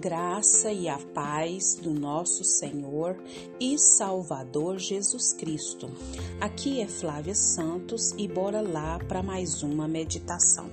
graça e a paz do nosso Senhor e Salvador Jesus Cristo. Aqui é Flávia Santos e bora lá para mais uma meditação.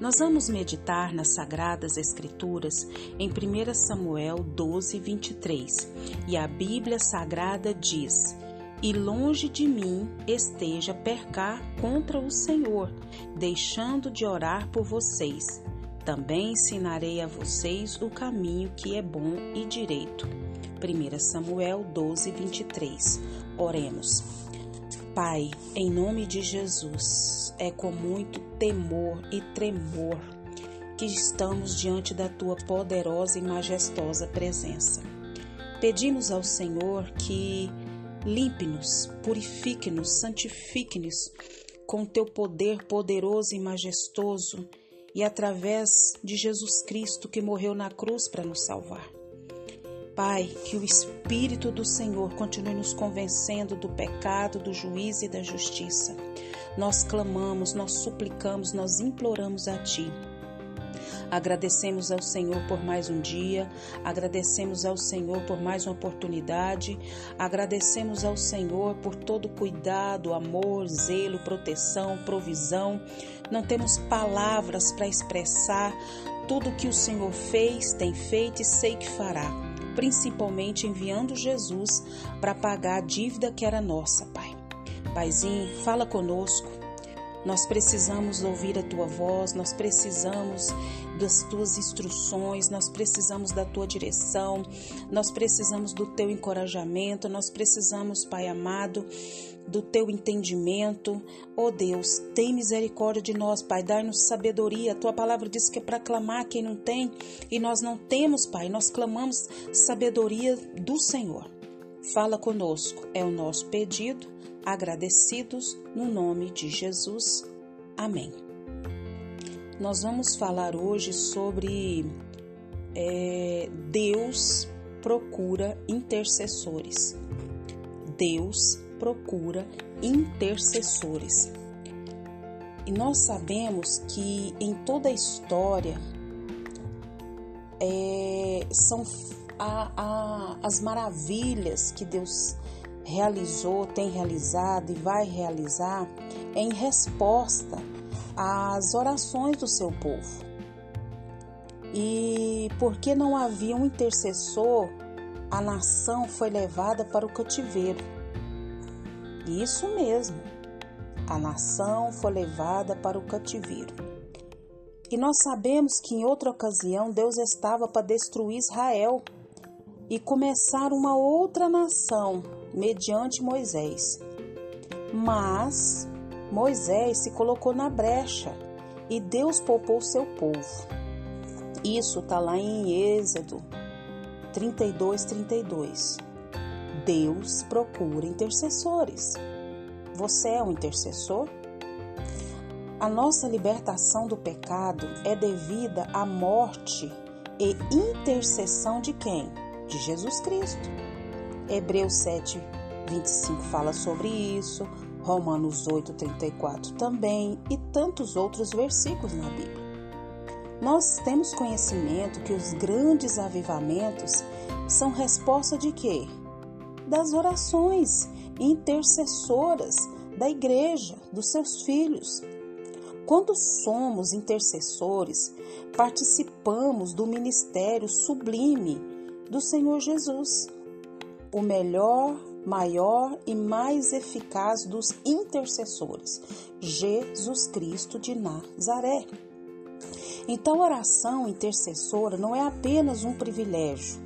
Nós vamos meditar nas Sagradas Escrituras em 1 Samuel 12, 23 e a Bíblia Sagrada diz: E longe de mim esteja percar contra o Senhor, deixando de orar por vocês também ensinarei a vocês o caminho que é bom e direito. 1 Samuel 12, 23. Oremos. Pai, em nome de Jesus, é com muito temor e tremor que estamos diante da tua poderosa e majestosa presença. Pedimos ao Senhor que limpe-nos, purifique-nos, santifique-nos com teu poder poderoso e majestoso e através de Jesus Cristo que morreu na cruz para nos salvar. Pai, que o Espírito do Senhor continue nos convencendo do pecado, do juízo e da justiça. Nós clamamos, nós suplicamos, nós imploramos a Ti Agradecemos ao Senhor por mais um dia, agradecemos ao Senhor por mais uma oportunidade, agradecemos ao Senhor por todo cuidado, amor, zelo, proteção, provisão. Não temos palavras para expressar tudo que o Senhor fez, tem feito e sei que fará, principalmente enviando Jesus para pagar a dívida que era nossa, Pai. Paizinho, fala conosco nós precisamos ouvir a tua voz, nós precisamos das tuas instruções, nós precisamos da tua direção, nós precisamos do teu encorajamento, nós precisamos, Pai amado, do teu entendimento. Oh Deus, tem misericórdia de nós, Pai, dai-nos sabedoria. A tua palavra diz que é para clamar quem não tem, e nós não temos, Pai, nós clamamos sabedoria do Senhor. Fala conosco, é o nosso pedido agradecidos no nome de Jesus. Amém. Nós vamos falar hoje sobre é, Deus procura intercessores. Deus procura intercessores. E nós sabemos que em toda a história é, são a, a, as maravilhas que Deus realizou, tem realizado e vai realizar em resposta às orações do seu povo. E porque não havia um intercessor, a nação foi levada para o cativeiro. Isso mesmo, a nação foi levada para o cativeiro. E nós sabemos que em outra ocasião Deus estava para destruir Israel e começar uma outra nação mediante Moisés. Mas Moisés se colocou na brecha e Deus poupou seu povo. Isso está lá em Êxodo 32, 32. Deus procura intercessores. Você é um intercessor? A nossa libertação do pecado é devida à morte e intercessão de quem? De Jesus Cristo. Hebreus 7, 25 fala sobre isso, Romanos 8, 34 também e tantos outros versículos na Bíblia. Nós temos conhecimento que os grandes avivamentos são resposta de quê? Das orações intercessoras da igreja, dos seus filhos. Quando somos intercessores, participamos do ministério sublime do Senhor Jesus o melhor, maior e mais eficaz dos intercessores, Jesus Cristo de Nazaré. Então, a oração intercessora não é apenas um privilégio.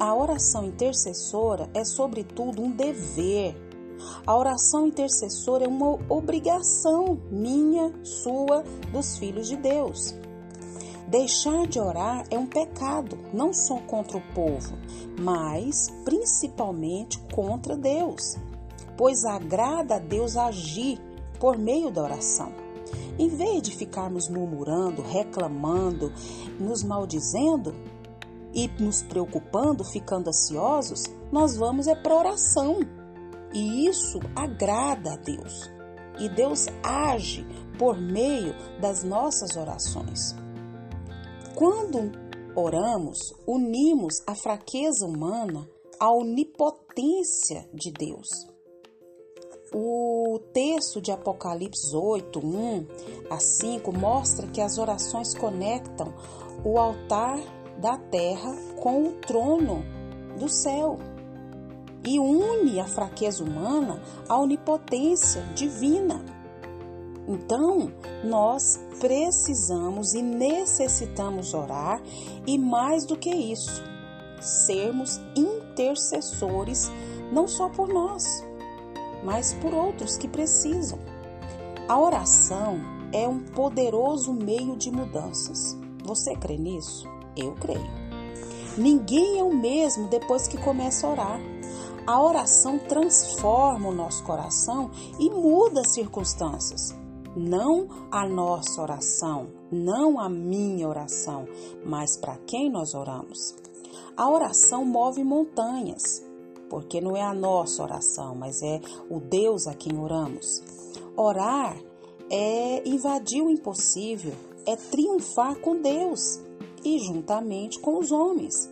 A, oração intercessora é, sobretudo, um dever. A oração intercessora é uma obrigação minha, sua, dos filhos de Deus. Deixar de orar é um pecado, não só contra o povo, mas principalmente contra Deus, pois agrada a Deus agir por meio da oração. Em vez de ficarmos murmurando, reclamando, nos maldizendo e nos preocupando, ficando ansiosos, nós vamos é para oração. E isso agrada a Deus. E Deus age por meio das nossas orações. Quando oramos, unimos a fraqueza humana à onipotência de Deus. O texto de Apocalipse 8, 1 a 5 mostra que as orações conectam o altar da terra com o trono do céu e une a fraqueza humana à onipotência divina. Então, nós precisamos e necessitamos orar e mais do que isso, sermos intercessores não só por nós, mas por outros que precisam. A oração é um poderoso meio de mudanças. Você crê nisso? Eu creio. Ninguém é o mesmo depois que começa a orar. A oração transforma o nosso coração e muda as circunstâncias não a nossa oração, não a minha oração, mas para quem nós oramos. A oração move montanhas, porque não é a nossa oração, mas é o Deus a quem oramos. Orar é invadir o impossível, é triunfar com Deus e juntamente com os homens.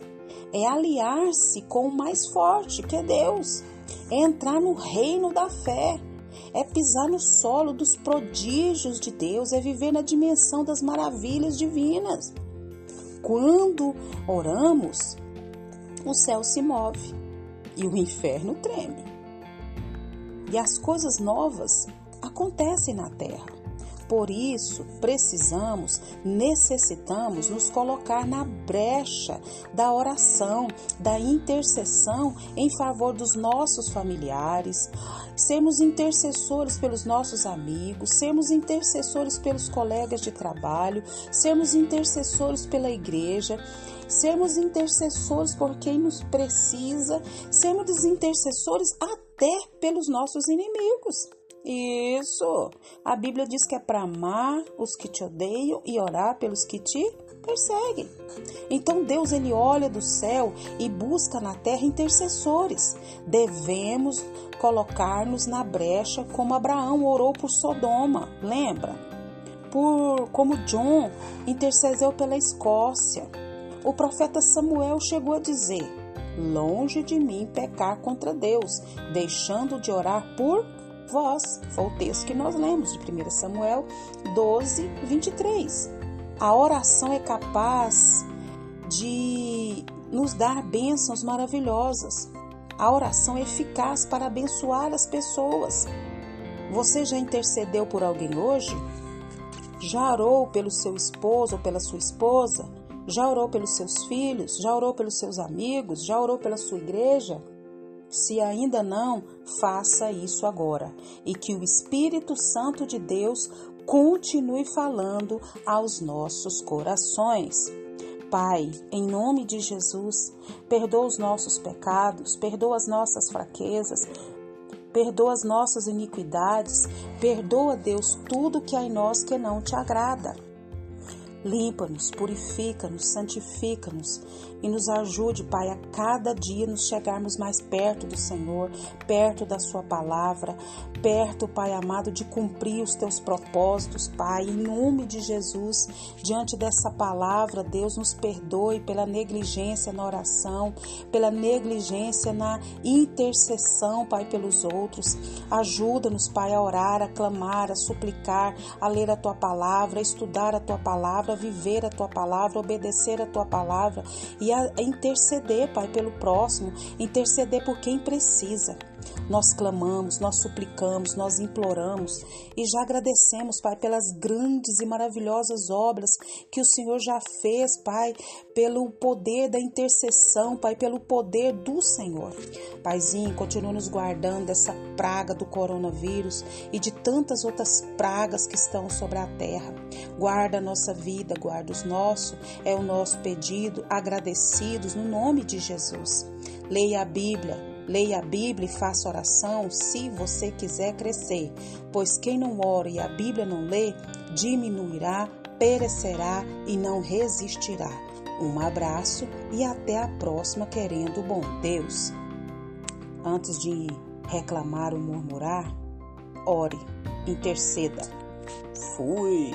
É aliar-se com o mais forte, que é Deus. É entrar no reino da fé é pisar no solo dos prodígios de Deus, é viver na dimensão das maravilhas divinas. Quando oramos, o céu se move e o inferno treme. E as coisas novas acontecem na terra. Por isso, precisamos, necessitamos nos colocar na brecha da oração, da intercessão em favor dos nossos familiares, sermos intercessores pelos nossos amigos, sermos intercessores pelos colegas de trabalho, sermos intercessores pela igreja, sermos intercessores por quem nos precisa, sermos intercessores até pelos nossos inimigos. Isso. A Bíblia diz que é para amar os que te odeiam e orar pelos que te perseguem. Então Deus ele olha do céu e busca na terra intercessores. Devemos colocar-nos na brecha como Abraão orou por Sodoma, lembra? Por como John intercedeu pela Escócia. O profeta Samuel chegou a dizer: Longe de mim pecar contra Deus, deixando de orar por vós. Foi o texto que nós lemos de 1 Samuel 12, 23. A oração é capaz de nos dar bênçãos maravilhosas. A oração é eficaz para abençoar as pessoas. Você já intercedeu por alguém hoje? Já orou pelo seu esposo ou pela sua esposa? Já orou pelos seus filhos? Já orou pelos seus amigos? Já orou pela sua igreja? Se ainda não, faça isso agora e que o Espírito Santo de Deus continue falando aos nossos corações. Pai, em nome de Jesus, perdoa os nossos pecados, perdoa as nossas fraquezas, perdoa as nossas iniquidades, perdoa, Deus, tudo que há em nós que não te agrada. Limpa-nos, purifica-nos, santifica-nos e nos ajude, Pai, a cada dia nos chegarmos mais perto do Senhor, perto da Sua palavra, perto, Pai amado, de cumprir os Teus propósitos, Pai. Em nome de Jesus, diante dessa palavra, Deus nos perdoe pela negligência na oração, pela negligência na intercessão, Pai, pelos outros. Ajuda-nos, Pai, a orar, a clamar, a suplicar, a ler a Tua palavra, a estudar a Tua palavra, viver a Tua palavra, obedecer a Tua palavra e a interceder, Pai, pelo próximo, interceder por quem precisa. Nós clamamos, nós suplicamos, nós imploramos e já agradecemos, Pai, pelas grandes e maravilhosas obras que o Senhor já fez, Pai, pelo poder da intercessão, Pai, pelo poder do Senhor. Paizinho, continua nos guardando dessa praga do coronavírus e de tantas outras pragas que estão sobre a terra. Guarda a nossa vida, guarda os nossos, é o nosso pedido, agradecidos no nome de Jesus. Leia a Bíblia Leia a Bíblia e faça oração se você quiser crescer, pois quem não ora e a Bíblia não lê, diminuirá, perecerá e não resistirá. Um abraço e até a próxima, querendo bom Deus. Antes de reclamar ou murmurar, ore, interceda. Fui!